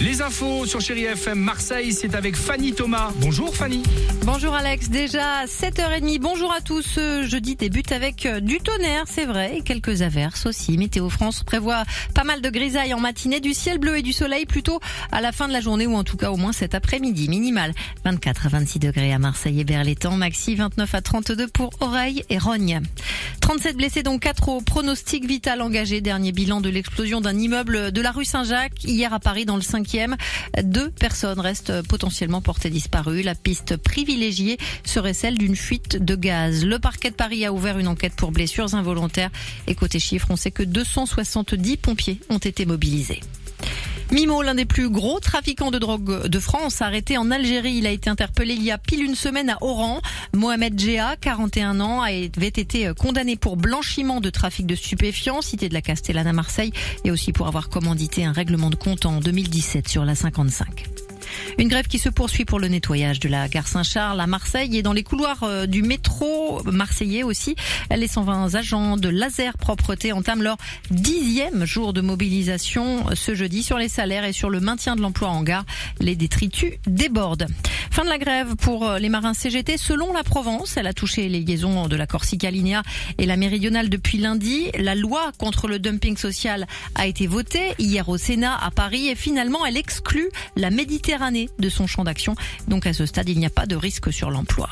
Les infos sur Chéri FM Marseille, c'est avec Fanny Thomas. Bonjour Fanny. Bonjour Alex, déjà 7h30. Bonjour à tous. Jeudi débute avec euh, du tonnerre, c'est vrai, et quelques averses aussi. Météo France prévoit pas mal de grisailles en matinée, du ciel bleu et du soleil plutôt à la fin de la journée ou en tout cas au moins cet après-midi. Minimal 24 à 26 degrés à Marseille et Berlétan, maxi 29 à 32 pour Oreille et Rogne. 37 blessés dont 4 au pronostic vital engagé. Dernier bilan de l'explosion d'un immeuble de la rue Saint-Jacques hier à Paris dans le 5 deux personnes restent potentiellement portées disparues. La piste privilégiée serait celle d'une fuite de gaz. Le parquet de Paris a ouvert une enquête pour blessures involontaires. Et côté chiffres, on sait que 270 pompiers ont été mobilisés. Mimo, l'un des plus gros trafiquants de drogue de France, arrêté en Algérie. Il a été interpellé il y a pile une semaine à Oran. Mohamed Djea, 41 ans, avait été condamné pour blanchiment de trafic de stupéfiants, cité de la Castellane à Marseille, et aussi pour avoir commandité un règlement de compte en 2017 sur la 55. Une grève qui se poursuit pour le nettoyage de la gare Saint-Charles à Marseille et dans les couloirs euh, du métro marseillais aussi. Les 120 agents de Laser Propreté entament leur dixième jour de mobilisation ce jeudi sur les salaires et sur le maintien de l'emploi en gare. Les détritus débordent. Fin de la grève pour euh, les marins CGT selon la Provence. Elle a touché les liaisons de la Corsica Linea et la Méridionale depuis lundi. La loi contre le dumping social a été votée hier au Sénat à Paris et finalement elle exclut la Méditerranée de son champ d'action. Donc à ce stade, il n'y a pas de risque sur l'emploi.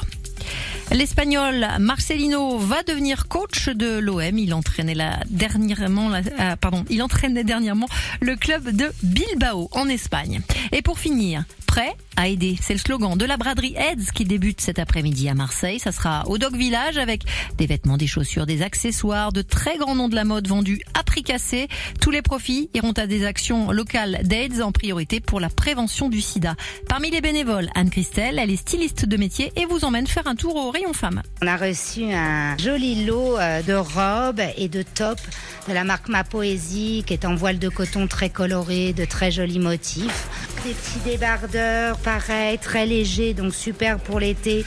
L'Espagnol Marcelino va devenir coach de l'OM. Il entraînait dernièrement, euh, pardon, il entraînait dernièrement le club de Bilbao en Espagne. Et pour finir, prêt à aider. C'est le slogan de la braderie Heads qui débute cet après-midi à Marseille. Ça sera au Dog Village avec des vêtements, des chaussures, des accessoires, de très grands noms de la mode vendus à prix cassé. Tous les profits iront à des actions locales d'Aids en priorité pour la prévention du sida. Parmi les bénévoles, Anne-Christelle, elle est styliste de métier et vous emmène faire un tour au rayon femmes. On a reçu un joli lot euh, de robes et de tops de la marque Ma Poésie qui est en voile de coton très coloré, de très jolis motifs. Des petits débardeurs pareil, très léger, donc super pour l'été,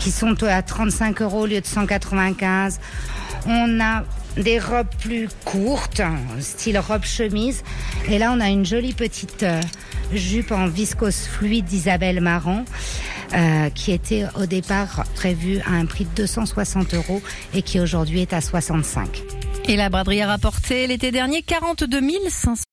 qui sont à 35 euros au lieu de 195. On a des robes plus courtes, style robe chemise. Et là, on a une jolie petite euh, jupe en viscose fluide d'Isabelle Marant. Euh, qui était au départ prévue à un prix de 260 euros et qui aujourd'hui est à 65. Et la braderie a rapporté l'été dernier 42 500